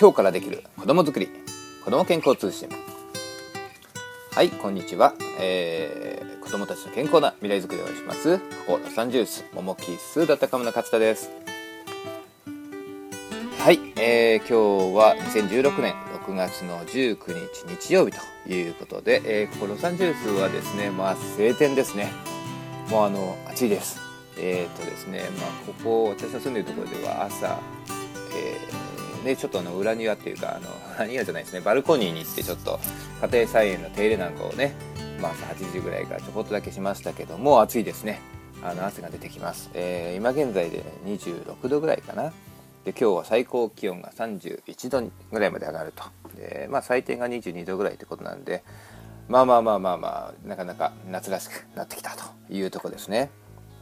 今日からできる子供づくり子供健康通信。はいこんにちは、えー、子供たちの健康な未来づくりをします。ここロサンゼルス桃木スーだったかもの勝田です。はい、えー、今日は2016年6月の19日日曜日ということで、えー、ここロサンゼルスはですねまあ晴天ですね。もうあの暑いです。えっ、ー、とですねまあここ私の住んでいるところでは朝、えー、ねちょっとあの裏庭っていうかあの裏庭じゃないですね。バルコニーに行ってちょっと家庭菜園の手入れなんかをねまあ朝8時ぐらいからちょこっとだけしましたけども暑いですね。あの汗が出てきます、えー、今現在で26度ぐらいかな。で今日は最高気温が31度ぐらいまで上がると。で、まあ、最低が22度ぐらいってことなんでまあまあまあまあまあなかなか夏らしくなってきたというとこですね。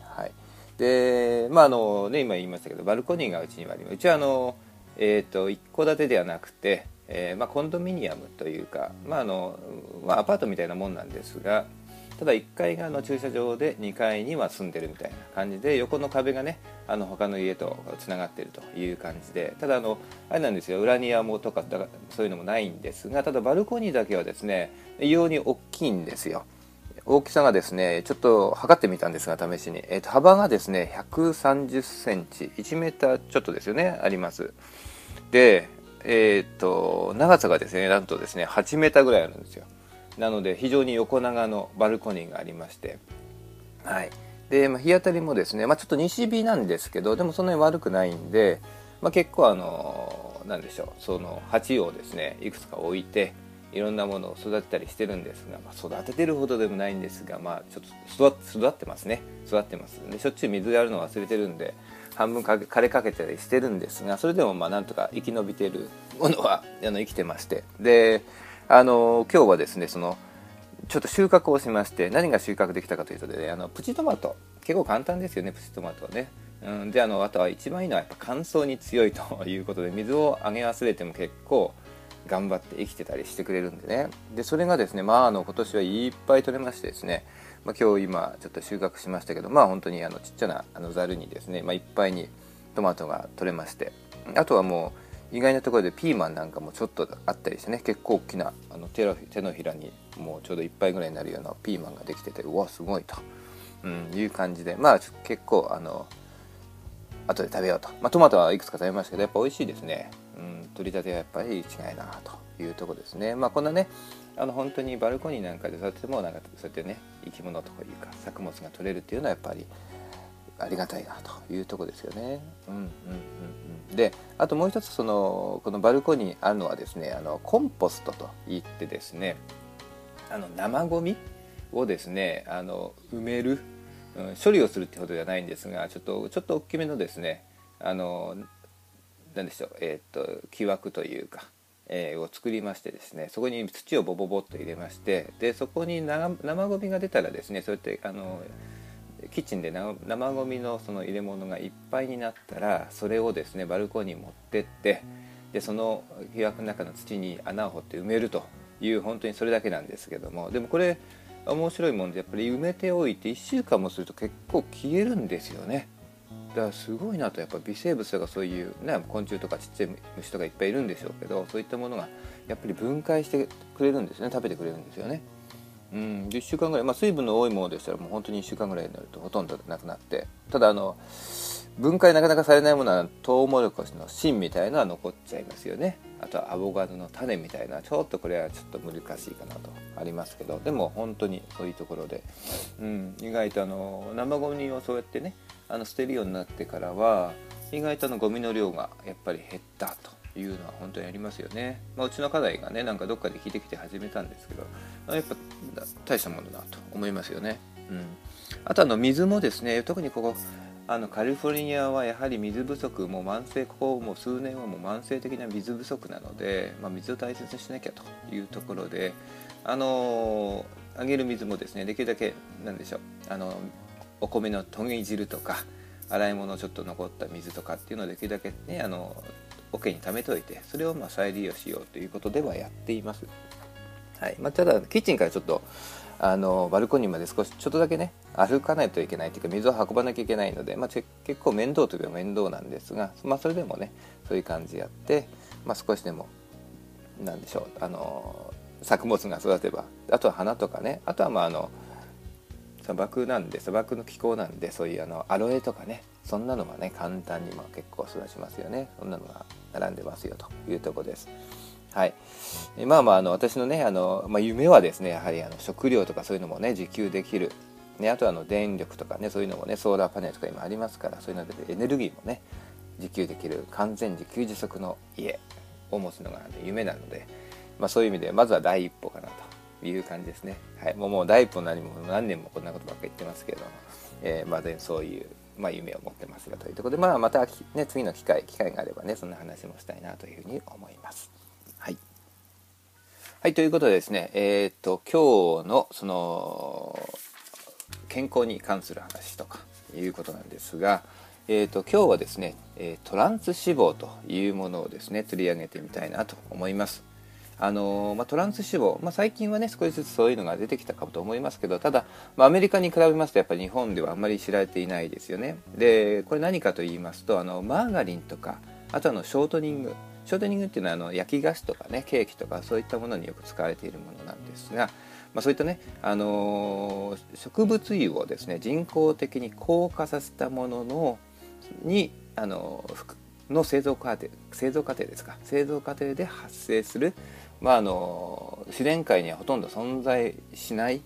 はい、でまああのね今言いましたけどバルコニーがうちにはあります。うちはあの、えーと、一戸建てではなくて、えーまあ、コンドミニアムというか、まああのまあ、アパートみたいなもんなんですが、ただ1階がの駐車場で2階には住んでるみたいな感じで横の壁がねあの他の家とつながってるという感じでただあのあれなんですよ裏庭もとかそういうのもないんですがただバルコニーだけはですね異様に大きいんですよ。大きさがですねちょっと測ってみたんですが試しに、えー、と幅がですね130センチ。1メーターちょっとですよね。あります。でえっ、ー、と長さがですねなんとですね8メーターぐらいあるんですよ。なので非常に横長のバルコニーがありまして。はい。で、まあ、日当たりもですね、まあ、ちょっと西日なんですけどでもそんなに悪くないんで、まあ、結構あのなんでしょう。その鉢をですねいくつか置いていろんなものを育てたりしてるんですが、まあ、育ててるほどでもないんですが、まあ、ちょっと育ってますね。育ってます。でしょっちゅう水やるの忘れてるんで半分枯れかけたりしてるんですがそれでもまあなんとか生き延びてるものはあの生きてまして。であの今日はですねそのちょっと収穫をしまして何が収穫できたかというとで、ね、あのプチトマト。結構簡単ですよねプチトマトはね。うん、であのあとは一番いいのはやっぱ乾燥に強いということで水をあげ忘れても結構頑張って生きてたりしてくれるんでね。でそれがですねまああの今年はいっぱい取れましてですね、まあ、今日今ちょっと収穫しましたけどまあ本当にあのちっちゃなあのざるにですね、まあ、いっぱいにトマトが取れまして。あとはもう意外なところでピーマンなんかもちょっとあったりしてね結構大きなあの手の手のひらにもうちょうど1杯ぐらいになるようなピーマンができててうわすごいと、うん、いう感じで。まあ結構あの後で食べようと、まあ、トマトはいくつか食べましたけどやっぱ美味しいですね、うん、取り立てはやっぱり違いなというとこですねまあこんなねあの本当にバルコニーなんかで育ててもなんかそうやってね生き物とかいうか作物が取れるっていうのはやっぱりありがたいなというとこですよね。うんうんうんうん、であともう一つそのこのバルコニーにあるのはですねあのコンポストといってですねあの生ゴミをですねあの埋める、うん、処理をするってことではないんですがちょっとちょっと大きめのですねあの何でしょうえっ、と木枠というか。えー、を作りましてですねそこに土をボボボッと入れましてでそこに生ゴミが出たらですねそうやってあのキッチンで生ゴミのその入れ物がいっぱいになったらそれをですねバルコニーに持ってってでその被枠の中の土に穴を掘って埋めるという本当にそれだけなんですけどもでもこれ面白いもんでやっぱり埋めておいて1週間もすると結構消えるんですよねだからすごいなとやっぱ微生物とかそういう、ね、昆虫とかちっちゃい虫とかいっぱいいるんでしょうけどそういったものがやっぱり分解してくれるんですね。食べてくれるんですよね。うん、1週間ぐらい、まあ、水分の多いものでしたらもう本当に1週間ぐらいになるとほとんどなくなって。ただあの分解なかなかされないものはトウモロコシの芯みたいなのは残っちゃいますよね。あとはアボカドの種みたいなちょっとこれはちょっと難しいかなとありますけど。でも本当にそういうところで、うん、意外とあの生ゴミをそうやってねあの捨てるようになってからは意外とあのゴミの量がやっぱり減ったというのは本当にありますよね、まあ、うちの課題がねなんかどっかで聞いてきて始めたんですけどやっぱ大したものだと思いますよね、うん、あとあの水もですね特にここあのカリフォルニアはやはり水不足もう慢性ここもう数年はもう慢性的な水不足なので、まあ、水を大切にしなきゃというところであのあげる水もですねできるだけなんでしょうあのお米のとぎ汁とか洗い物ちょっと残った水とかっていうのをできるだけねあの桶に貯めておいてそれをま再利用しようということではやっています。はいまあ、ただキッチンからちょっとあのバルコニーまで少しちょっとだけね歩かないといけないというか水を運ばなきゃいけないので、まあ、結構面倒といえば面倒なんですが、まあ、それでもねそういう感じやってまあ、少しでもなんでしょうあの作物が育てばあとは花とかねあとはまああの砂漠なんで砂漠の気候なんでそういうあのアロエとかねそんなのはね簡単にも結構育ちますよね。そんなのが並んでますよというとこです。はい。まあまああの私のねあの、まあ、夢はですねやはりあの食料とかそういうのもね自給できる。ね、あとはあの電力とかねそういうのもねソーラーパネルとか今ありますからそういうのでエネルギーもね自給できる。完全自給自足の家を持つのが夢なので、まあ、そういう意味でまずは第一歩かなと。いう感じですね。はい、もうもう第一歩何も何年もこんなことばっかり言ってますけれども、えー、まあ、そういう、まあ、夢を持ってますがというところで、まあ、また、ね、次の機会機会があればねそんな話もしたいなというふうに思います。はいはい、ということでですね、えー、っと今日のその健康に関する話とかいうことなんですが、えーと、今日はですね、えトランス脂肪というものをですね取り上げてみたいなと思います。あのまあ、トランス脂肪、まあ、最近はね少しずつそういうのが出てきたかと思いますけどただ、まあ、アメリカに比べますとやっぱり日本ではあんまり知られていないですよね。でこれ何かと言いますとあのマーガリンとかあとあのショートニング。ショートニングっていうのはあの焼き菓子とかねケーキとかそういったものによく使われているものなんですが、まあ、そういったね、あのー、植物油をですね人工的に硬化させたもののにあのの製造過程製造過程ですか。製造過程で発生する、まあ、あの自然界にはほとんど存在しない、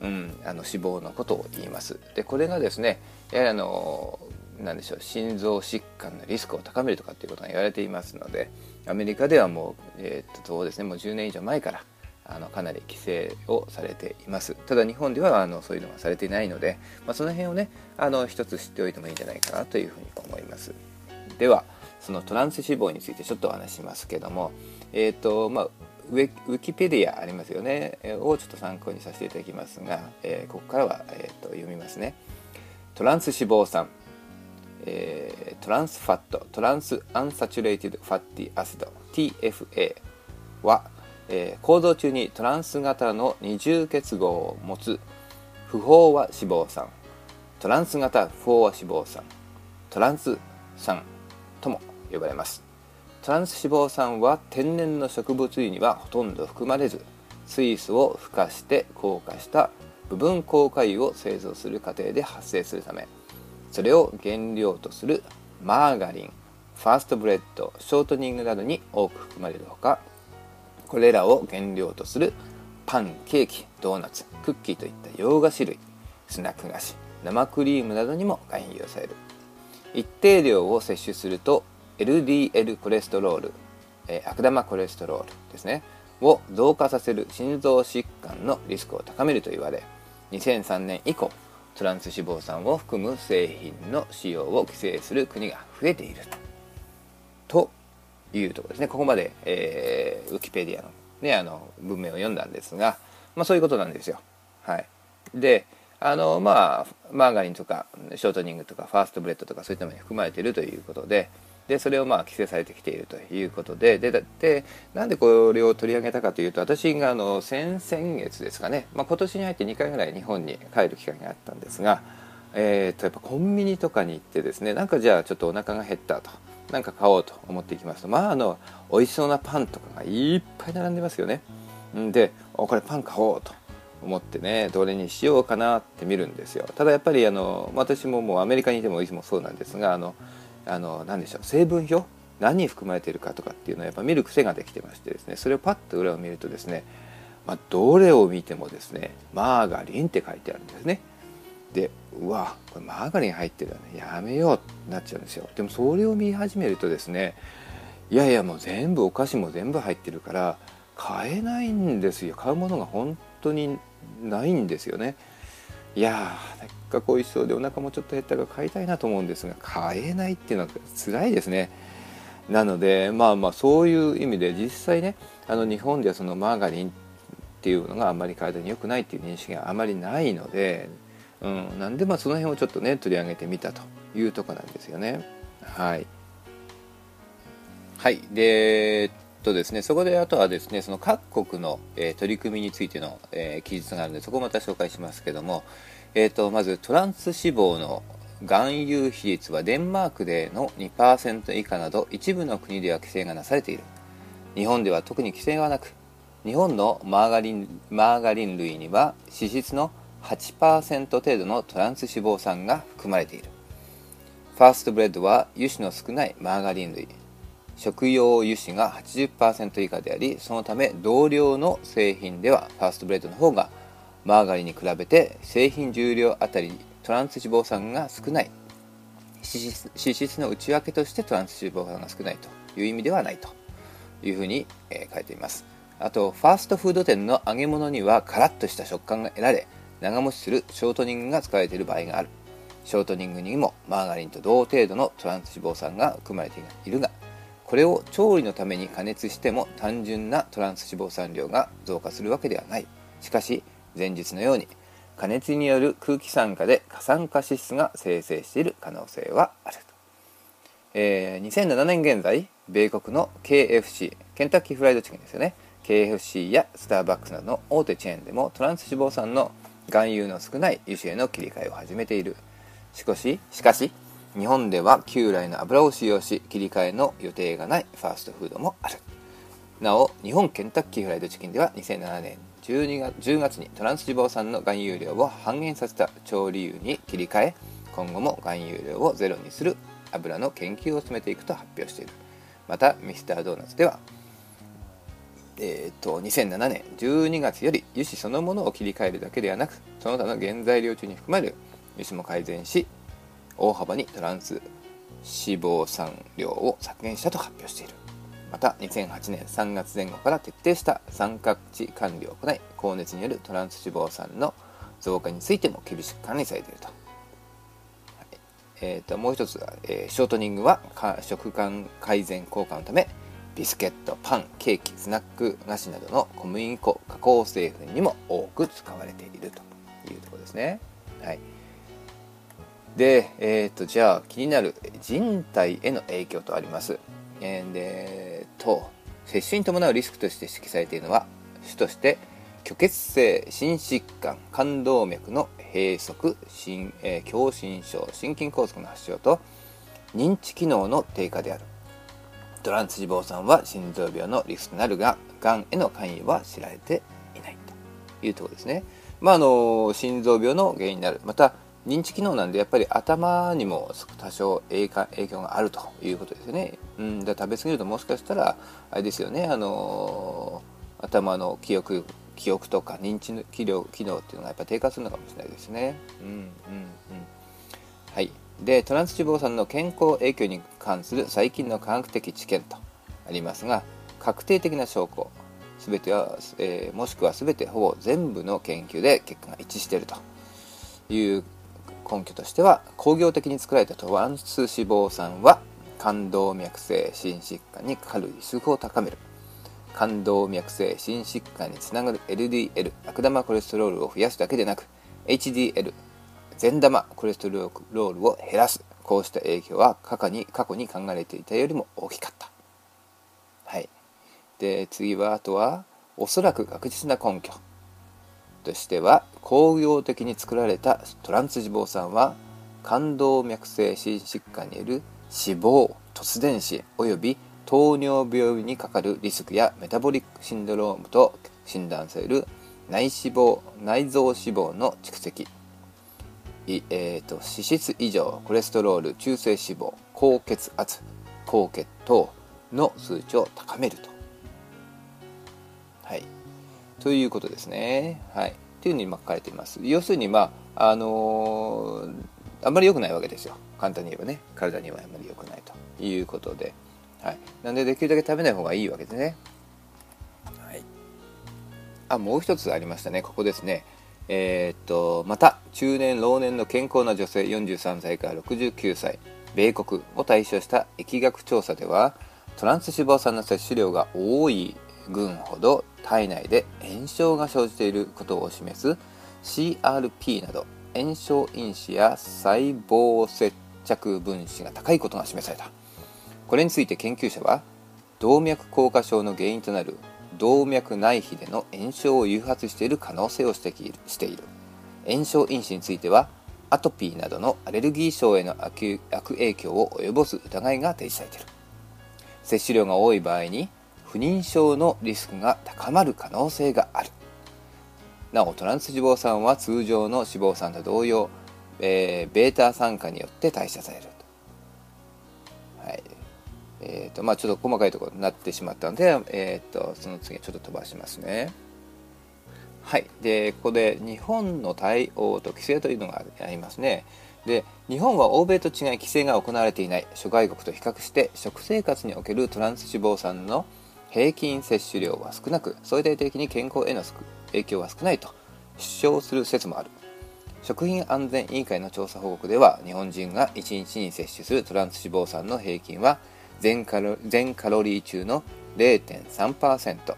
うん、あの脂肪のことを言います。でこれがですねやはりあのなんでしょう心臓疾患のリスクを高めるとかっていうことが言われていますのでアメリカではもう,、えー、っとそうですねもう10年以上前からあのかなり規制をされていますただ日本ではあのそういうのがされていないので、まあ、その辺をねあの一つ知っておいてもいいんじゃないかなというふうに思いますではそのトランス脂肪についてちょっとお話しますけどもえっ、とまあウィキペディアありますよね、えをちょっと参考にさせていただきますが、えー、ここからは、えーと、読みますね。トランス脂肪酸、えー、トランスファット。トランスアンサチュレイティドファッティアシド。TFA はえー、構造中にトランス型の二重結合を持つ不飽和脂肪酸。トランス型不飽和脂肪酸。トランス酸とも呼ばれます。トランス脂肪酸は天然の植物油にはほとんど含まれず水素を孵化して硬化した部分硬化油を製造する過程で発生するためそれを原料とするマーガリンファットスプレッドショートニングなどに多く含まれるほかこれらを原料とするパンケーキドーナツクッキーといった洋菓子類スナック菓子生クリームなどにも含有される。一定量を摂取すると LDL コレステロール、えー、悪玉コレステロールですね。を増加させる心臓疾患のリスクを高めると言われ2003年以降トランス脂肪酸を含む製品の使用を規制する国が増えているというところですね。ここまで、えー、ウィキペディアの,、ね、あの文面を読んだんですが、まあ、そういうことなんですよ。はい、であのまあマーガリンとかショートニングとかファットスプレッドとかそういったものに含まれているということででそれをまあ規制されてきているということでででなんでこれを取り上げたかというと私があの先々月ですかね、まあ、今年に入って2回ぐらい日本に帰る機会があったんですが、えー、とやっぱコンビニとかに行ってですねなんかじゃあちょっとお腹が減ったと。なんか買おうと思っていきますとまああの美味しそうなパンとかがいっぱい並んでますよね。でこれパン買おうと思ってねどれにしようかなって見るんですよただやっぱりあの私ももうアメリカにいてもいつもそうなんですがあのあの何でしょう成分表？何に含まれているかとかっていうのはやっぱ見る癖ができてましてですねそれをパッと裏を見るとですね、まあ、どれを見てもですねマーガリンって書いてあるんですね。でうわこれマーガリン入ってるよね。やめようってなっちゃうんですよ。でもそれを見始めるとですねいやいやもう全部お菓子も全部入ってるから買えないんですよ。買うものが本当にないんですよね。いやーせっかく美味しそうでお腹もちょっと減ったから買いたいなと思うんですが買えないっていうのは辛いですね。なのでまあまあそういう意味で実際ねあの日本ではそのマーガリンっていうのがあんまり体に良くないっていう認識があまりないのでうん、なんでまあその辺をちょっとね取り上げてみたというとこなんですよね。はい、はい、でとですねそこであとはですねその各国の、えー、取り組みについての、えー、記述があるのでそこをまた紹介しますけども、えーと、まずトランス脂肪の含有比率はデンマークでの2%以下など一部の国では規制がなされている。日本では特に規制はなく日本のマーガリンマーガリン類には脂質の8%程度のトランス脂肪酸が含まれている。ファットスプレッドは油脂の少ないマーガリン類。食用油脂が80%以下でありそのため同量の製品ではファットスプレッドの方がマーガリンに比べて製品重量あたりトランス脂肪酸が少ない。脂質の内訳としてトランス脂肪酸が少ないという意味ではないと。いうふうに、え書いています。あとファーストフード店の揚げ物にはカラッとした食感が得られ長持ちするショートニングが使われている場合がある。ショートニングにもマーガリンと同程度のトランス脂肪酸が含まれているがこれを調理のために加熱しても単純なトランス脂肪酸量が増加するわけではない。しかし前述のように加熱による空気酸化で過酸化脂質が生成している可能性はあると、えー、2007年現在米国の KFC ケンタッキーフライドチキンですよね。KFC やスターバックスなどの大手チェーンでもトランス脂肪酸の含有の少ない油脂への切り替えを始めている。しかししかし日本では旧来の油を使用し切り替えの予定がないファーストフードもある。なお日本ケンタッキーフライドチキンでは2007年12月10月にトランス脂肪酸の含有量を半減させた調理油に切り替え今後も含有量をゼロにする油の研究を進めていくと発表している。またミスタードーナツではえーと、2007年12月より油脂そのものを切り替えるだけではなくその他の原材料中に含まれる油脂も改善し大幅にトランス脂肪酸量を削減したと発表している。また2008年3月前後から徹底した三角地管理を行い高熱によるトランス脂肪酸の増加についても厳しく管理されていると,、はいえーと、もう一つは、えー、ショートニングは食感改善効果のためビスケットパンケーキスナック菓子などの小麦粉加工製品にも多く使われているというところですね。はいで、えーと、じゃあ気になる人体への影響とあります。えー、でと接種に伴うリスクとして指摘されているのは主として虚血性心疾患冠動脈の閉塞心、えー、狭心症心筋梗塞の発症と認知機能の低下であるトランス脂肪酸は心臓病のリスクとなるががんへの関与は知られていないというところですね。まあ、あの心臓病の原因になるまた認知機能なんでやっぱり頭にも多少影響があるということですよね。うん、だ食べ過ぎるともしかしたらあれですよねあの頭の記憶記憶とか認知の機能機能っていうのがやっぱ低下するのかもしれないですね。うんうんうん。はい。でトランス脂肪酸の健康影響に関する最近の科学的知見とありますが確定的な証拠全ては、えー、もしくは全てほぼ全部の研究で結果が一致しているという根拠としては工業的に作られたトランス脂肪酸は冠動脈性心疾患にかかるリスクを高める。冠動脈性心疾患につながる LDL 悪玉コレステロールを増やすだけでなく HDL 善玉コレステロールを減らす。こうした影響は過去に過去に考えていたよりも大きかった。はい。で次はあとはおそらく確実な根拠。としては工業的に作られたトランス脂肪酸は冠動脈性心疾患による。死亡突然死および糖尿病にかかるリスクやメタボリックシンドロームと診断される内脂肪内臓脂肪の蓄積。い、えーと、脂質異常。コレステロール中性脂肪高血圧高血糖の数値を高めると。はいということですね。はい。っていうふうに書かれています。要するに、まあ、あのー、あんまり良くないわけですよ。簡単に言えばね。体にはあんまり良くないということで。はい。なんで、できるだけ食べない方がいいわけですね。はい。あ、もう一つありましたね。ここですね。えー、っと、また、中年、老年の健康な女性43歳から69歳、米国を対象した疫学調査では、トランス脂肪酸の摂取量が多い群ほど体内で炎症が生じていることを示す CRP など炎症因子や細胞接着分子が高いことが示された。これについて研究者は動脈硬化症の原因となる動脈内皮での炎症を誘発している可能性を指摘している。炎症因子についてはアトピーなどのアレルギー症への悪影響を及ぼす疑いが提示されている。摂取量が多い場合に不妊症のリスクが高まる可能性がある。なおトランス脂肪酸は通常の脂肪酸と同様、えー、ベータ酸化によって代謝されると。はい。えーとまあ、ちょっと細かいところになってしまったので、えーと、その次ちょっと飛ばしますね。はい、でここで日本の対応と規制というのがありますね。で日本は欧米と違い規制が行われていない。諸外国と比較して食生活におけるトランス脂肪酸の平均摂取量は少なく相対的に健康への影響は少ないと主張する説もある。食品安全委員会の調査報告では日本人が1日に摂取するトランス脂肪酸の平均は全カロ全カロリー中の0.3%、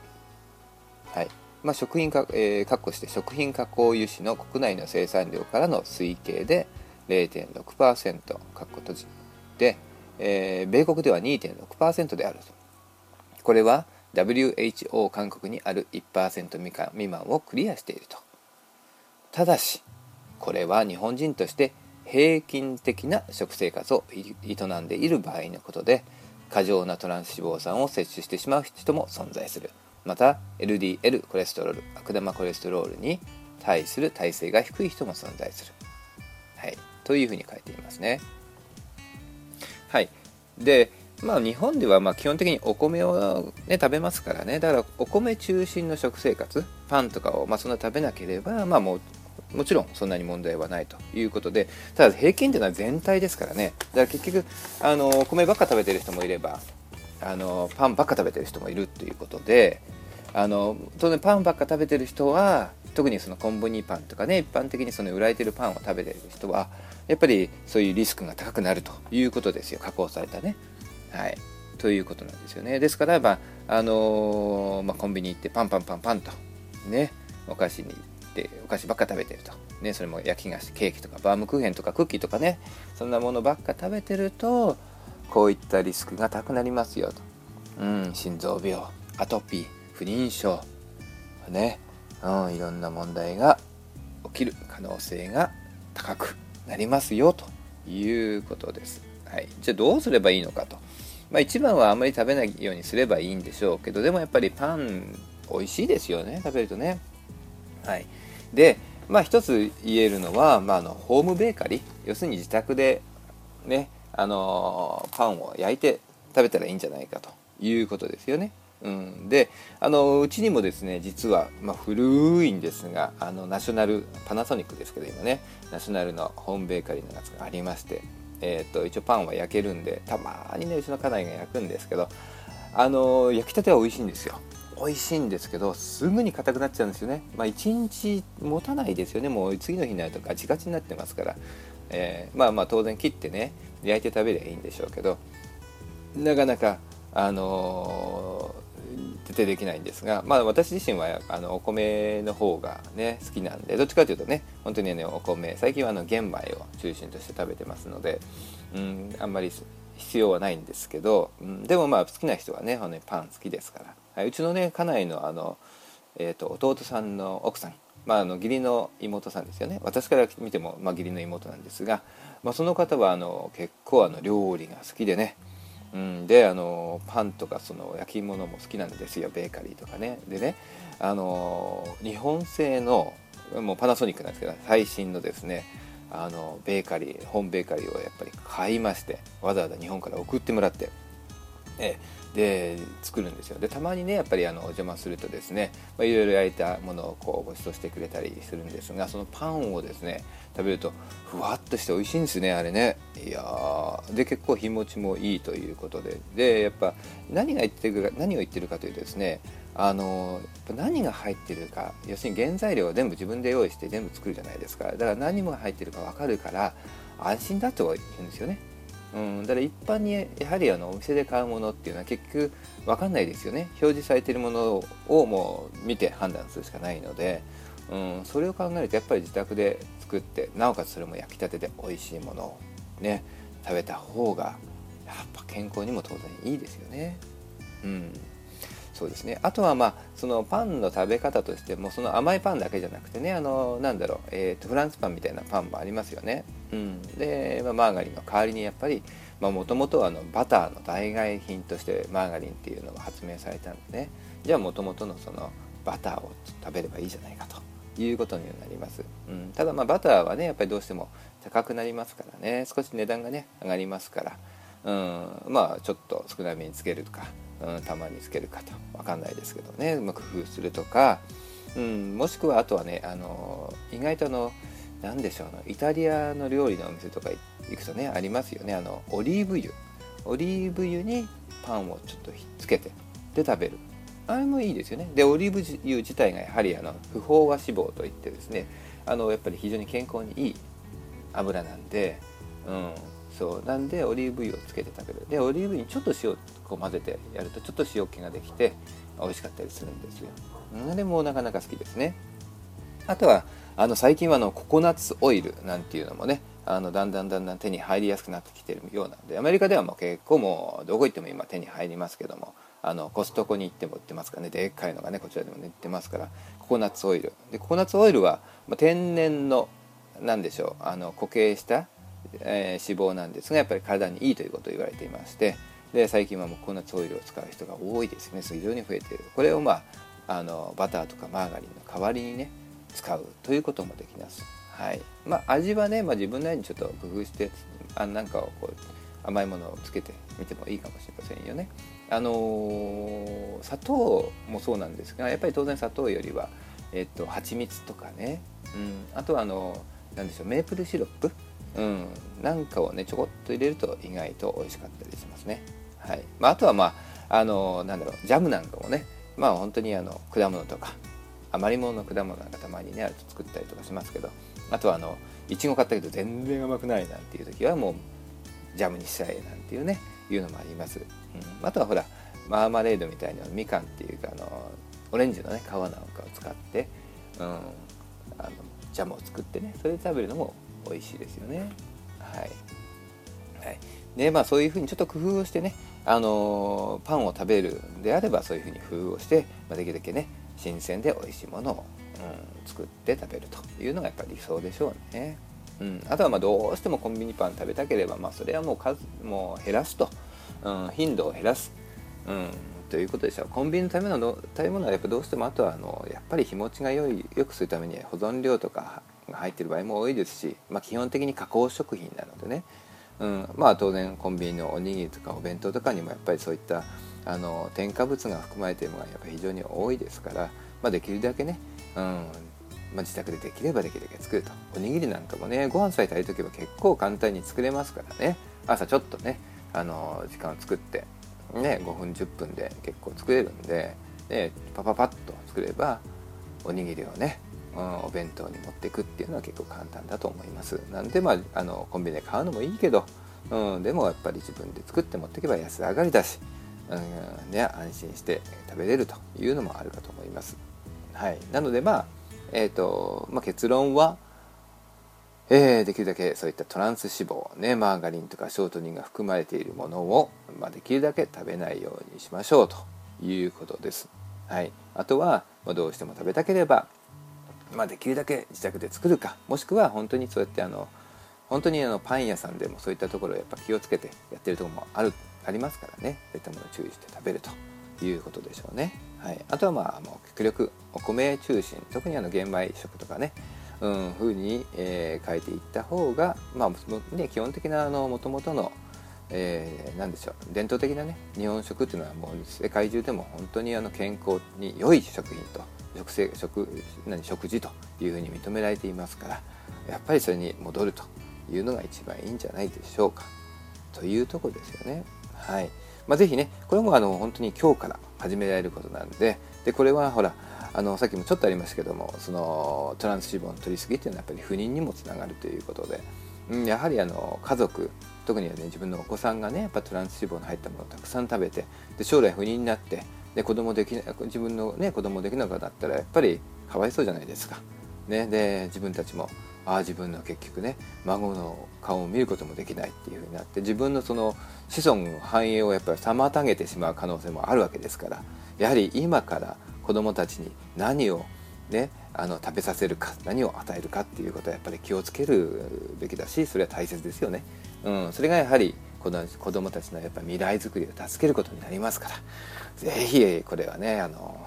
はい。まあ、食品か、えー、確保して食品加工油脂の国内の生産量からの推計で0.6%確保閉じ。で、えー、米国では2.6%であると。これは WHO 韓国にある1%未満をクリアしていると。ただしこれは日本人として平均的な食生活を営んでいる場合のことで過剰なトランス脂肪酸を摂取してしまう人も存在する。また LDL コレステロール悪玉コレステロールに対する耐性が低い人も存在する、はい、というふうに書いていますね。はい。でまあ日本ではま基本的にお米を、ね、食べますからね。だからお米中心の食生活パンとかをまあそんな食べなければまあもうもちろんそんなに問題はないということで。ただ平均というのは全体ですからね。だから結局あのお米ばっか食べてる人もいればあのパンばっか食べてる人もいるということで。あの当然パンばっか食べてる人は特にそのコンビニーパンとかね一般的にその売られてるパンを食べてる人はやっぱりそういうリスクが高くなるということですよ。加工されたね。はい、ということなんですよね。ですから、まああのー、まあ、コンビニ行ってパンパンパンパンとねお菓子に行ってお菓子ばっか食べてると、ね、それも焼き菓子ケーキとかバームクーヘンとかクッキーとかねそんなものばっか食べてるとこういったリスクが高くなりますよと、うん、心臓病アトピー不妊症ね、うん、いろんな問題が起きる可能性が高くなりますよということです。はい、じゃあどうすればいいのかと。まあ、一番はあんまり食べないようにすればいいんでしょうけどでもやっぱりパン美味しいですよね食べるとね。はい、で、まあ、一つ言えるのは、まあ、あのホームベーカリー要するに自宅で、ね、あのパンを焼いて食べたらいいんじゃないかということですよね。うん、であのうちにもですね実は、まあ、古いんですがあのナショナルパナソニックですけど今ねナショナルのホームベーカリーのやつがありまして、えーと、一応パンは焼けるんでたまにねうちの家内が焼くんですけどあの焼きたては美味しいんですよ。美味しいんですけどすぐに硬くなっちゃうんですよね。まあ1日持たないですよね。もう次の日になるとガチガチになってますから、えー、まあまあ当然切ってね焼いて食べりゃいいんでしょうけどなかなかあのー、徹底できないんですが、まあ、私自身はあのお米の方がね好きなんでどっちかというとね本当にねお米最近はあの玄米を中心として食べてますので、うん、あんまり必要はないんですけど、うん、でもまあ好きな人はねパン好きですから。はい、うちのね家内のあの、えーと、弟さんの奥さん、まあ、あの義理の妹さんですよね。私から見ても、まあ、義理の妹なんですが、まあ、その方はあの結構あの料理が好きでね、うん、であのパンとかその焼き物も好きなんですよ。ベーカリーとかね。でねあの日本製のもうパナソニックなんですけど最新のですねあのベーカリー本ベーカリーをやっぱり買いましてわざわざ日本から送ってもらって、えで作るんですよ。でたまにねやっぱりあのお邪魔するとですね、まあ、いろいろ焼いたものをこうご馳走してくれたりするんですがそのパンをですね食べるとふわっとして美味しいんですねあれね。いやで結構日持ちもいいということで。でやっぱ何が言ってるか何を言ってるかというとですねあの何が入ってるか要するに原材料を全部自分で用意して全部作るじゃないですか。だから何も入ってるか分かるから安心だと言うんですよね。うん、だから一般にやはりあのお店で買うものっていうのは結局分かんないですよね表示されているものをもう見て判断するしかないので、うん、それを考えるとやっぱり自宅で作ってなおかつそれも焼きたてで美味しいものをね食べた方がやっぱ健康にも当然いいですよね。うんそうですね。あとはまあそのパンの食べ方としてもその甘いパンだけじゃなくてねあのなんだろう、えーと、フランスパンみたいなパンもありますよね、うん、で、まあ、マーガリンの代わりにやっぱりもともとはバターの代替品としてマーガリンっていうのが発明されたんでね。じゃあもともとのそのバターを食べればいいじゃないかということになります、うん、ただまあバターはねやっぱりどうしても高くなりますからね。少し値段がね上がりますから。うん、まあちょっと少なめにつけるとか、うん、たまにつけるかと。分かんないですけどね。ま工夫するとか、うん、もしくはあとはねあの意外とあの何でしょうのイタリアの料理のお店とか行くとねありますよね。あのオリーブ油。オリーブ油にパンをちょっとひっつけてで食べる。あれもいいですよね。でオリーブ油自体がやはりあの不飽和脂肪といってですね。あのやっぱり非常に健康にいい油なんで、うん、そう。なんでオリーブ油をつけて食べる。でオリーブ油にちょっと塩こう混ぜてやるとちょっと塩気ができて美味しかったりするんですよ。でもなかなか好きですね。あとはあの最近はあのココナッツオイルなんていうのもねあのだんだんだんだん手に入りやすくなってきてるようなんでアメリカではもう結構もうどこ行っても今手に入りますけどもあのコストコに行っても売ってますからねでっかいのがねこちらでもね売ってますからココナッツオイル。でココナッツオイルは、天然の何でしょうあの固形したえ、脂肪なんですがやっぱり体にいいということを言われていましてで最近はもうココナッツオイルを使う人が多いですね。非常に増えている。これをまああのバターとかマーガリンの代わりにね使うということもできます。はい。まあ味はね、まあ、自分なりにちょっと工夫してあなんかをこう甘いものをつけてみてもいいかもしれませんよね。あのー、砂糖もそうなんですがやっぱり当然砂糖よりはえっと蜂蜜とかね、うん、あとはあの何でしょうメープルシロップ。うん、なんかをねちょこっと入れると意外と美味しかったりしますね。はいまあ、あとはまああのなんだろうジャムなんかもねまあ本当にあの果物とか余り物の果物なんかたまにねあると作ったりとかしますけどあとはあのいちご買ったけど全然甘くないなんていう時はもうジャムにしちゃえなんていうねいうのもあります。うん、あとはほらマーマレードみたいなみかんっていうかあのオレンジのね皮なんかを使って、うん、あのジャムを作ってねそれで食べるのも美味しいですよね。はい。はい。で、まあそういうふうにちょっと工夫をしてね、あの、パンを食べるであればそういうふうに工夫をして、まあ、できるだけね、新鮮で美味しいものを、うん、作って食べるというのがやっぱり理想でしょうね。うん、あとはまあどうしてもコンビニパン食べたければ、まあ、それはもう数もう減らすと、うん、頻度を減らす、うん、ということでしょう。コンビニのための食べ物はやっぱどうしてもあとはあのやっぱり日持ちが良い良くするために保存料とかが入っている場合も多いですし、まあ、基本的に加工食品なのでね、うん、まあ当然コンビニのおにぎりとかお弁当とかにもやっぱりそういったあの添加物が含まれているのがやっぱ非常に多いですから、まあ、できるだけね、うん。まあ、自宅でできればできるだけ作ると。おにぎりなんかもねご飯さえ炊いとけば結構簡単に作れますからね。朝ちょっとねあの時間を作ってね5分10分で結構作れるんででパパパッと作ればおにぎりをねうん、お弁当に持っていくっていうのは結構簡単だと思います。なんでまああのコンビニで買うのもいいけど、うん、でもやっぱり自分で作って持っていけば安上がりだし、うんね、安心して食べれるというのもあるかと思います。はい。なのでまあえっ、ー、と、まあ、結論はえー、できるだけそういったトランス脂肪、ね、マーガリンとかショートニンが含まれているものを、まあ、できるだけ食べないようにしましょうということです。はい、あとは、まあ、どうしても食べたければまあ、できるだけ自宅で作るかもしくは本当にそうやってあの本当にあのパン屋さんでもそういったところをやっぱ気をつけてやってるところもあるありますからね。そういったものを注意して食べるということでしょうね。はい、あとはまあもう極力お米中心特にあの玄米食とかね。うん、風に、えー、変えていった方が、まあね、基本的なもともとの、えー、何でしょう伝統的なね日本食っていうのはもう世界中でも本当にあの健康に良い食品と食生食何食事というふうに認められていますからやっぱりそれに戻るというのが一番いいんじゃないでしょうかというとこですよね。はいまあ、ぜねこれもあの本当に今日から始められることなんででこれはほらあのさっきもちょっとありましたけどもそのトランス脂肪の取りすぎっていうのはやっぱり不妊にもつながるということで、うん、やはりあの家族特にはね自分のお子さんがねやっぱトランス脂肪の入ったものをたくさん食べてで将来不妊になってで子供できな自分のね子供できなかったらやっぱりかわいそうじゃないですか。ね、で自分たちもああ自分の結局ね孫の顔を見ることもできないっていうふうになって自分のその子孫の繁栄をやっぱり妨げてしまう可能性もあるわけですからやはり今から子どもたちに何をねあの食べさせるか何を与えるかっていうことはやっぱり気をつけるべきだしそれは大切ですよね。うん、それがやはり子どもたちのやっぱ未来づくりを助けることになりますから是非これはねあの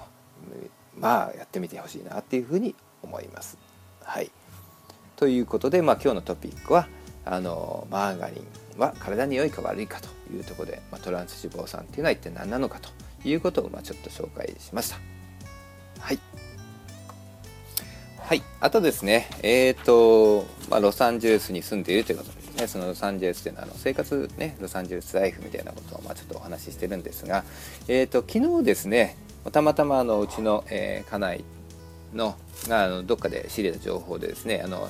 まあやってみてほしいなっていうふうに思います。はい、ということで、まあ、今日のトピックはあのマーガリンは体に良いか悪いかというところで、まあ、トランス脂肪酸っていうのは一体何なのかということをまあちょっと紹介しました。はい。はい。あとですね、え、ー、と、まあ、ロサンゼルスに住んでいるということでね、そのロサンゼルスでのあの生活ね、ロサンゼルスライフみたいなことをまあちょっとお話ししてるんですが、えっ、ー、と、昨日ですね、たまたまあのうちの、えー、家内のがあのどっかで仕入れた情報でですね、あの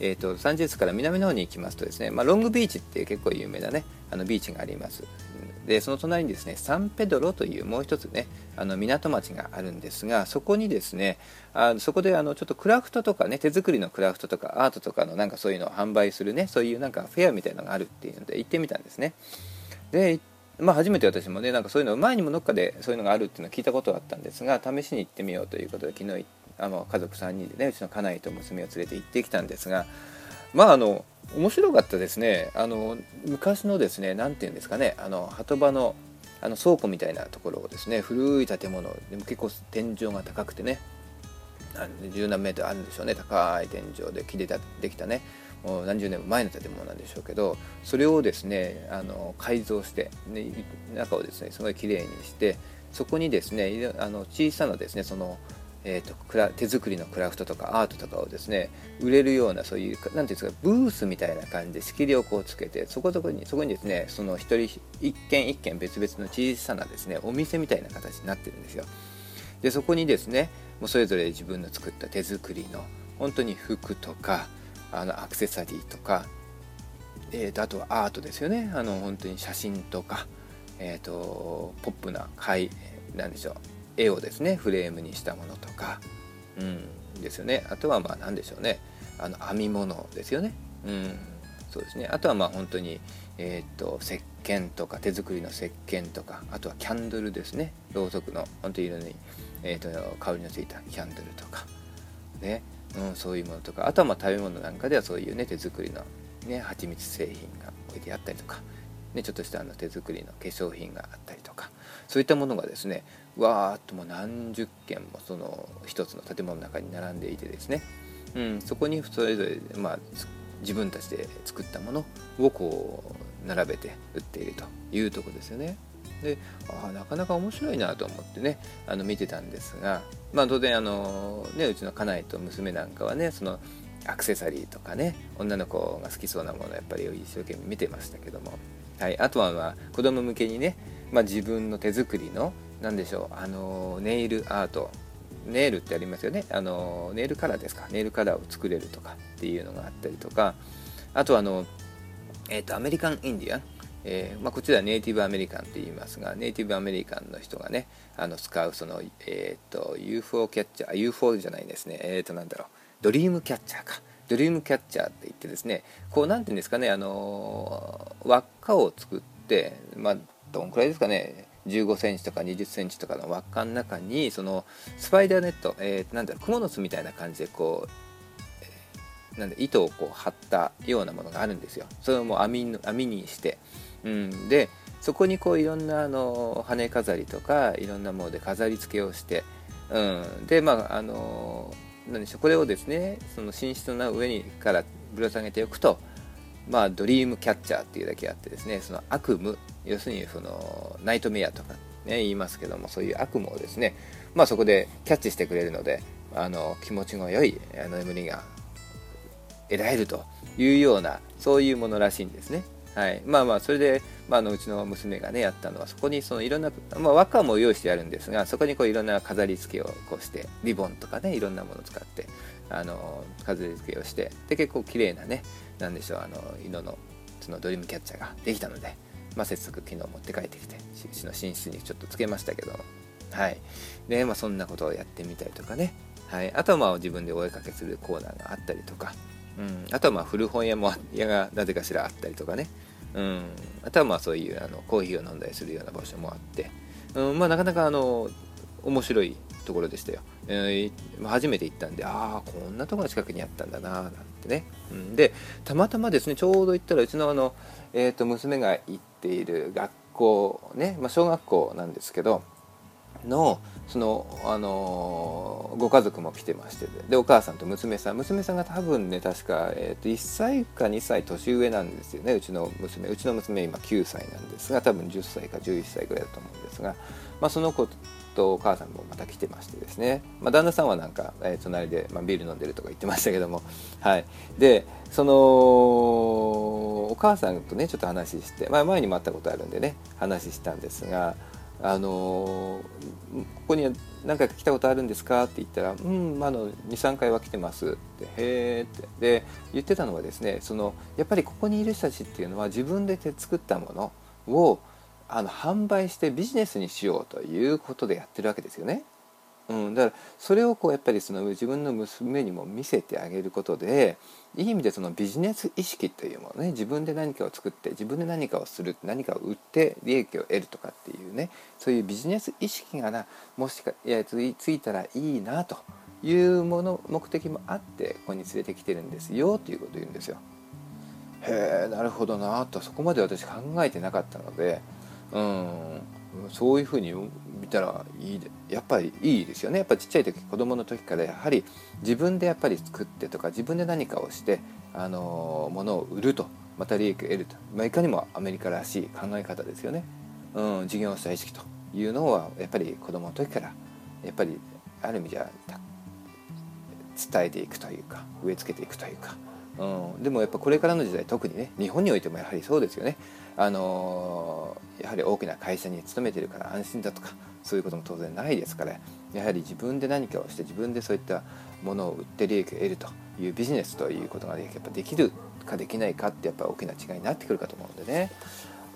えーと、とサンゼルスから南の方に行きますとですね、まあ、ロングビーチって結構有名なねあのビーチがあります。でその隣にですねサンペドロというもう一つねあの港町があるんですがそこにですねあそこであのちょっとクラフトとかね手作りのクラフトとかアートとかのなんかそういうのを販売するねそういうなんかフェアみたいなのがあるっていうので行ってみたんですね。でまあ、初めて私もねなんかそういうの前にもどっかでそういうのがあるっていうのを聞いたことがあったんですが試しに行ってみようということで昨日あの家族3人でねうちの家内と娘を連れて行ってきたんですがまああの面白かったですね。あの昔のですね何て言うんですかねあの鳩場のあの倉庫みたいなところをですね古い建物でも結構天井が高くてね十何メートルあるんでしょうね。高い天井で木でできたねもう何十年も前の建物なんでしょうけどそれをですねあの改造して、ね、中をですねすごい綺麗にしてそこにですねあの小さなですねそのえーと、手作りのクラフトとかアートとかをですね売れるようなそういう何ていうんですかブースみたいな感じで仕切りをこうつけてそこそこにそこにですねその一人一軒一軒別々の小さなですねお店みたいな形になってるんですよ。でそこにですねもうそれぞれ自分の作った手作りの本当に服とかあのアクセサリーとか、えーと、あとはアートですよね。あの本当に写真とか、えーと、ポップな絵なんでしょう。絵をですねフレームにしたものとか、うん、ですよね。あとはまあ何でしょうね。あの編み物ですよね、うん、そうですね。あとはまあ本当にえっ、ー、と石鹸とか手作りの石鹸とかあとはキャンドルですね。ろうそくの本当に色に、えーと、香りのついたキャンドルとか。ね、うん、そういうものとか。あとはまあ食べ物なんかではそういうね手作りのね蜂蜜製品が置いてあったりとか、ね、ちょっとしたあの手作りの化粧品があったりとか。そういったものがですねわーっともう何十件もその一つの建物の中に並んでいてですね、うん、そこにそれぞれ、まあ、自分たちで作ったものをこう並べて売っているというとこですよね。でああなかなか面白いなと思ってねあの見てたんですが、まあ、当然あの、ね、うちの家内と娘なんかはねそのアクセサリーとかね女の子が好きそうなものやっぱり一生懸命見てましたけども、はい、あとはまあ子供向けにね、まあ、自分の手作りの何でしょうあのネイルアート。ネイルってありますよね。あのネイルカラーですか。ネイルカラーを作れるとかっていうのがあったりとか。あとあの、えーと、アメリカンインディアン。えー、まあ、こちらはネイティブアメリカンと言いますがネイティブアメリカンの人がねあの使うその、えーと、UFO キャッチャー UFO じゃないですね。えっ、ー、となんだろう。ドリームキャッチャーか。ドリームキャッチャーって言ってですねこうなんていうんですかねあの輪っかを作ってまあどんくらいですかね。15センチとか20センチとかの輪っかの中にそのスパイダーネット、えー、なんだろう蜘蛛の巣みたいな感じでこう、なんで糸をこう張ったようなものがあるんですよ。それをもう網網にして、うん、でそこにこういろんなあの羽飾りとかいろんなもので飾り付けをして、うん、でまああの何でしょうこれをですねその寝室の上にからぶら下げておくとまあドリームキャッチャーっていうだけあってですねその悪夢要するにそのナイトメアとか、ね、言いますけどもそういう悪夢をですね、まあ、そこでキャッチしてくれるのであの気持ちの良い眠りが得られるというようなそういうものらしいんですね。はい、まあまあそれで、まあ、のうちの娘がねやったのはそこにそのいろんな、まあ、輪っかも用意してあるんですがそこにこういろんな飾り付けをこうしてリボンとかねいろんなものを使ってあの飾り付けをしてで結構綺麗なねなんでしょうあの色のそのドリームキャッチャーができたのでまあ、接続機能持って帰ってきてうちの寝室にちょっとつけましたけどはい。で、まあ、そんなことをやってみたりとかね、はい、あとはまあ自分でお絵かけするコーナーがあったりとか、うん、あとはまあ古本屋も屋がなぜかしらあったりとかね、うん、あとはまあそういうあのコーヒーを飲んだりするような場所もあって、うん。まあ、なかなかあの面白いところでしたよ、えー、初めて行ったんでああこんなところが近くにあったんだななんてね、うん、でたまたまですねちょうど行ったらうちのあの、えー、と娘が行っている学校ね、まあ、小学校なんですけどのその、あのー、ご家族も来てましてでお母さんと娘さん娘さんが多分ね確か、えー、と1歳か2歳年上なんですよねうちの娘。うちの娘今9歳なんですが多分10歳か11歳ぐらいだと思うんですが、まあ、その子とお母さんもまた来てましてですね、まあ、旦那さんはなんか、えー、隣で、まあ、ビール飲んでるとか言ってましたけども。はい。でそのお母さんとねちょっと話して、まあ、前にも会ったことあるんでね話したんですがあのここには何回か来たことあるんですか?」って言ったら「うんあの23回は来てます」って「へえ」って。で言ってたのはですねそのやっぱりここにいる人たちっていうのは自分で手作ったものをあの販売してビジネスにしようということでやってるわけですよね。うん、だからそれをこうやっぱりその自分の娘にも見せてあげることでいい意味でそのビジネス意識というものね自分で何かを作って自分で何かをする何かを売って利益を得るとかっていうねそういうビジネス意識がなもしかいやつついたらいいなというもの目的もあってここに連れてきてるんですよということを言うんですよ。へえなるほどなとそこまで私考えてなかったのでうん。そういうふうに見たらいいやっぱりいいですよね。やっぱちっちゃい時子供の時からやはり自分でやっぱり作ってとか自分で何かをしてあの物を売るとまた利益を得ると、まあ、いかにもアメリカらしい考え方ですよね、うん、事業者意識というのはやっぱり子供の時からやっぱりある意味じゃ伝えていくというか植え付けていくというか、うん、でもやっぱこれからの時代特にね日本においてもやはりそうですよね。あのやはり大きな会社に勤めてるから安心だとかそういうことも当然ないですからやはり自分で何かをして自分でそういったものを売って利益を得るというビジネスということがやっぱできるかできないかってやっぱ大きな違いになってくるかと思うんでね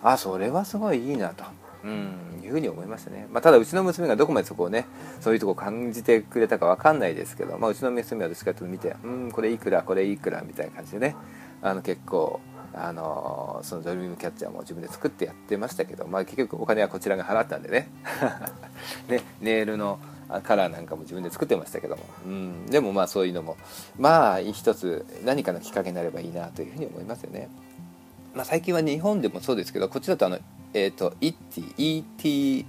あそれはすごいいいなと。うん、いうふうに思いましたね、まあ、ただうちの娘がどこまでそこをねそういうとこ感じてくれたか分かんないですけど、まあ、うちの娘はどっちかというと見てうんこれいくらこれいくらみたいな感じでねあの結構あのそのドリームキャッチャーも自分で作ってやってましたけど、まあ、結局お金はこちらが払ったんでね。ねネイルのカラーなんかも自分で作ってましたけども、うん、でもまあそういうのもまあ一つ何かのきっかけになればいいなというふうに思いますよね。まあ、最近は日本でもそうですけどこっちだとあの、えーと、ETSY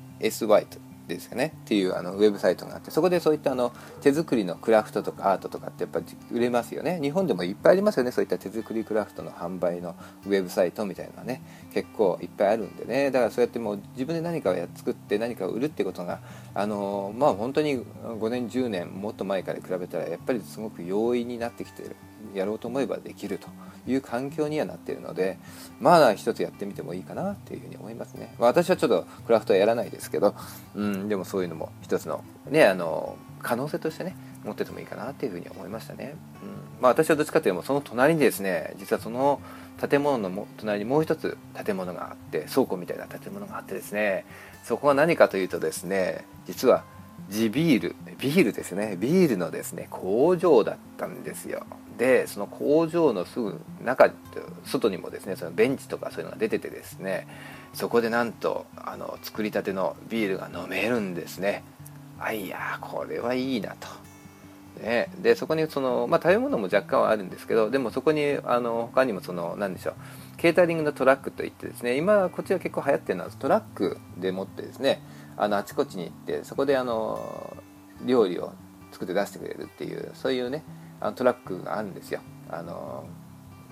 と。ですよね。っていうあのウェブサイトがあってそこでそういったあの手作りのクラフトとかアートとかってやっぱり売れますよね。日本でもいっぱいありますよね。そういった手作りクラフトの販売のウェブサイトみたいなね結構いっぱいあるんでね。だからそうやってもう自分で何かを作って何かを売るってことがあのまあ本当に5年10年もっと前から比べたらやっぱりすごく容易になってきてるやろうと思えばできると。いう環境にはなっているのでまだ一つやってみてもいいかなっていうふうに思いますね、まあ、私はちょっとクラフトはやらないですけど、うん、でもそういうのも一つのねあの可能性としてね持っててもいいかなっていうふうに思いましたね、うん。まあ、私はどっちかというとその隣にですね実はその建物の隣にもう一つ建物があって倉庫みたいな建物があってですねそこは何かというとですね実は地ビールビールですね。ビールのですね工場だったんですよ。でその工場のすぐ中外にもですねそのベンチとかそういうのが出ててですねそこでなんとあの作りたてのビールが飲めるんですね。あいやこれはいいなと。ね、でそこにその、まあ、食べ物も若干はあるんですけどでもそこにあの他にもその何でしょうケータリングのトラックといってですね今こっちは結構流行ってるのはトラックでもってですねあのあちこちに行ってそこであの料理を作って出してくれるっていうそういうねあのトラックがあるんですよ。あの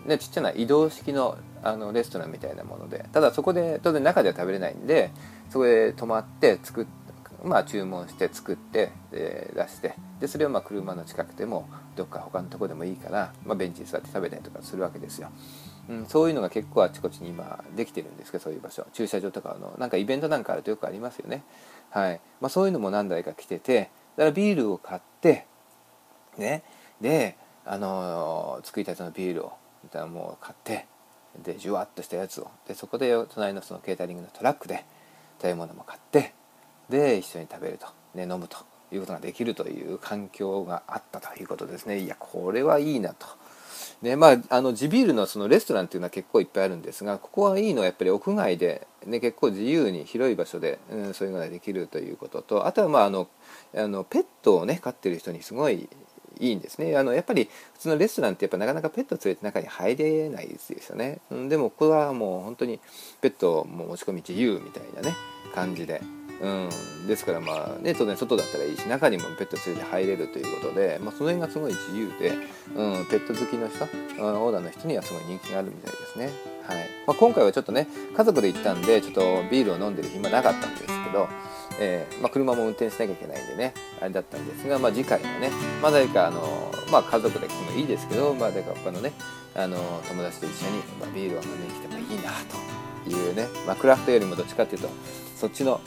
ね、ちっちゃな移動式のあのレストランみたいなものでただそこで当然中では食べれないんでそこで泊まって作っまあ、注文して作ってで出してでそれをまあ車の近くでもどっか他のとこでもいいから、まあ、ベンチに座って食べたりとかするわけですよ、うん、そういうのが結構あちこちに今できてるんですけどそういう場所。駐車場とかのなんかイベントなんかあるとよくありますよね。はい。まあ、そういうのも何台か来ててだからビールを買ってね。であの作りたてのビールをみたいなもう買ってでジュワッとしたやつを。でそこで隣のそのケータリングのトラックで食べ物も買ってで一緒に食べると、ね、飲むということができるという環境があったということですね。いやこれはいいなと。ねまあ、あの地ビールのそのレストランっていうのは結構いっぱいあるんですがここはいいのはやっぱり屋外で、ね、結構自由に広い場所で、うん、そういうのができるということとあとはまああのあのペットをね飼ってる人にすごいいいんですね。あのやっぱり普通のレストランってやっぱなかなかペット連れて中に入れないですよね、うん、でもここはもう本当にペットも持ち込み自由みたいなね感じで。うん、ですからまあね当然外だったらいいし中にもペット連れて入れるということで、まあ、その辺がすごい自由で、うん、ペット好きの人オーダーの人にはすごい人気があるみたいですね。はいまあ、今回はちょっとね家族で行ったんでちょっとビールを飲んでる暇なかったんですけど、えー、まあ、車も運転しなきゃいけないんでねあれだったんですが、まあ、次回はね、まあ、誰かあの、まあ、家族で来てもいいですけど、まあ、誰か他のねあの友達と一緒に、まあ、ビールを飲みに来てもいいなというね、まあ、クラフトよりもどっちかっていうとそっちの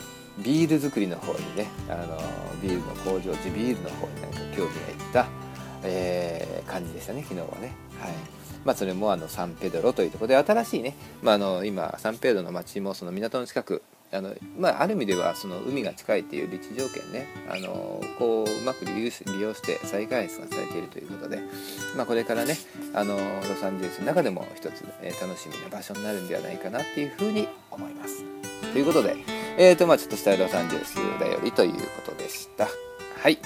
ビール作りの方にねあのビールの工場地ビールの方になんか興味がいった、えー、感じでしたね昨日はね。はいまあ、それもあのサンペドロというところで新しいね、まあ、あの今サンペドロの町もその港の近くあのまあ、ある意味ではその海が近いっていう立地条件ねあのこううまく利用利用して再開発がされているということで、まあ、これからねあのロサンゼルスの中でも一つ、えー、楽しみな場所になるんではないかなっていうふうに思います。ということで、えーとまあ、ちょっとしたロサンゼルスだよりということでした。はい。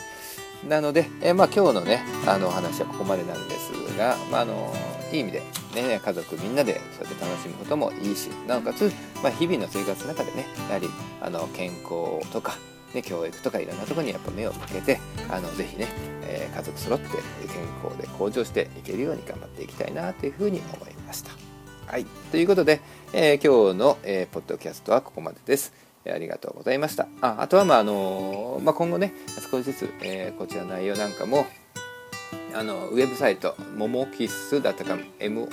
なので、えー、まあ、今日のね、あのお話はここまでなんですが、まあ、あのいい意味で、ね、家族みんなでそうやって楽しむこともいいし、なおかつ、まあ、日々の生活の中でね、やはりあの健康とか、ね、教育とかいろんなところにやっぱ目を向けて、あのぜひね、えー、家族揃って健康で向上していけるように頑張っていきたいなというふうに思いました。はい、ということで、えー、今日の、えー、ポッドキャストはここまでです。ありがとうございました。ああとは、まああのまあ、今後ね、少しずつ、えこちらの内容なんかも、あのウェブサイトももキスだったかむ MOMOKISS.com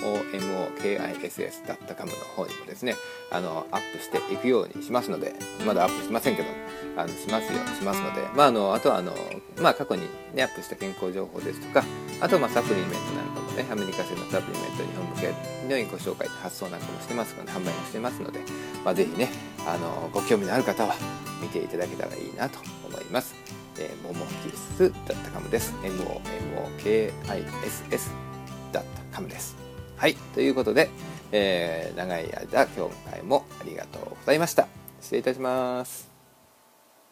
の方にもですねあのアップしていくようにしますのでまだアップしませんけどあのしますよしますので、まあ、あのあとはあの、まあ、過去に、ね、アップした健康情報ですとかあとまあサプリメントなんかもねアメリカ製のサプリメント日本向けのご紹介発送なんかもしてますので販売もしてますので、まあ、ぜひねあのご興味のある方は見ていただけたらいいなと思います。えー、ももキスだったかもです。MOMOKISS.com です。はい。ということで、えー、長い間、今回もありがとうございました。失礼いたします。